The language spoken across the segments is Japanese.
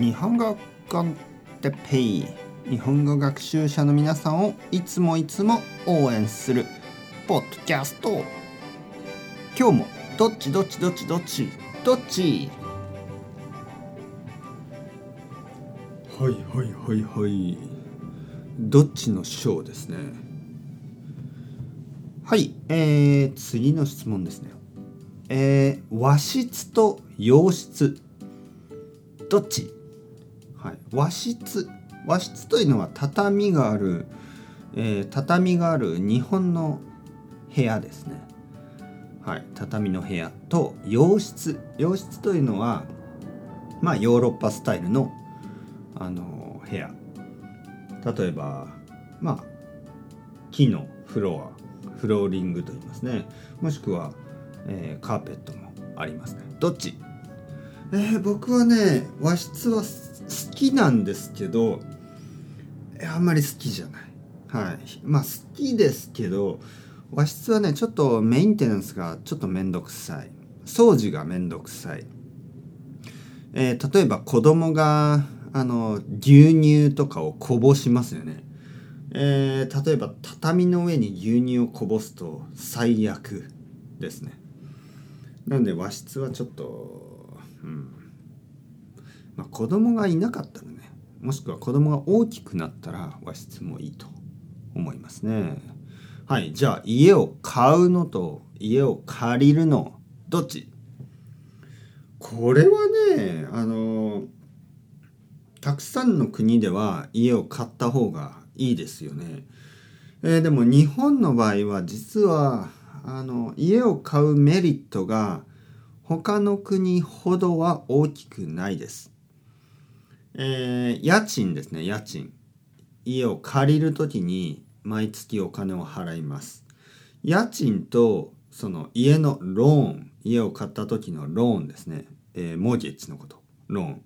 日本語コンテペイ。日本語学習者の皆さんをいつもいつも応援するポッドキャスト。今日もどっちどっちどっちどっちどっち？はいはいはいはい。どっちの章ですね。はいえー、次の質問ですね。えー、和室と洋室。どっち、はい、和室。和室というのは畳がある、えー、畳がある日本の部屋ですね。はい。畳の部屋と洋室。洋室というのはまあヨーロッパスタイルのあの部屋。例えばまあ木のフロア。フローリングと言いますね。もしくは、えー、カーペットもありますね。どっち？えー、僕はね和室は好きなんですけどあんまり好きじゃない。はい。まあ好きですけど和室はねちょっとメンテナンスがちょっとめんどくさい。掃除がめんどくさい、えー、例えば子供があの牛乳とかをこぼしますよね。えー、例えば畳の上に牛乳をこぼすと最悪ですね。なんで和室はちょっと、うん。まあ、子供がいなかったらねもしくは子供が大きくなったら和室もいいと思いますね。はいじゃあ家を買うのと家を借りるのどっち？これはねあのたくさんの国では家を買った方がいいですよね。えー、でも日本の場合は実はあの家を買うメリットが他の国ほどは大きくないです。えー、家賃ですね家賃。家を借りる時に毎月お金を払います。家賃とその家のローン家を買った時のローンですね、えー、モーゲッジのこと。ローン。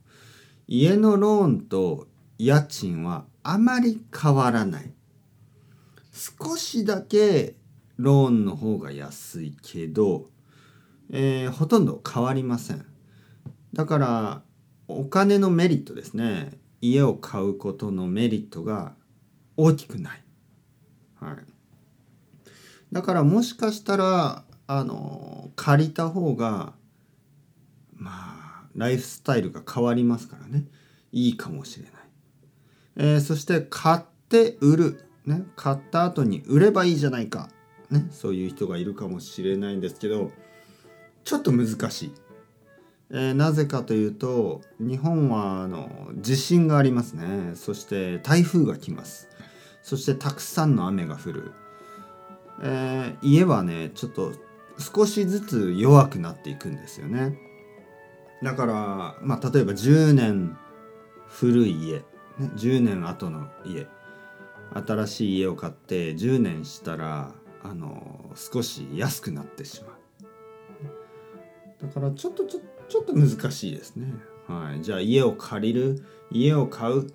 家のローンと家賃はあまり変わらない。少しだけローンの方が安いけど、えー、ほとんど変わりません。だからお金のメリットですね。家を買うことのメリットが大きくない、はい、だからもしかしたらあの借りた方がまあライフスタイルが変わりますからね。いいかもしれない、えー、そして買って売る、ね、買った後に売ればいいじゃないか、ね、そういう人がいるかもしれないんですけどちょっと難しい、えー、なぜかというと日本はあの地震がありますね。そして台風が来ます。そしてたくさんの雨が降る、えー、家はねちょっと少しずつ弱くなっていくんですよね。だから、まあ、例えば10年古い家、ね、10年後の家。新しい家を買って10年したらあの少し安くなってしまう。だからちょっとちょちょっと難しいですね。はい。じゃあ家を借りる？家を買う？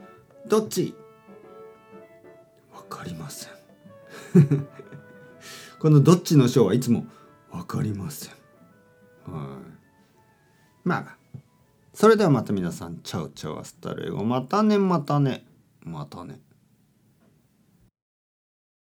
どっち？わかりません。このどっちの章はいつもわかりません。はい。まあそれではまた皆さん chau chau hasta luego またねまたね。またね。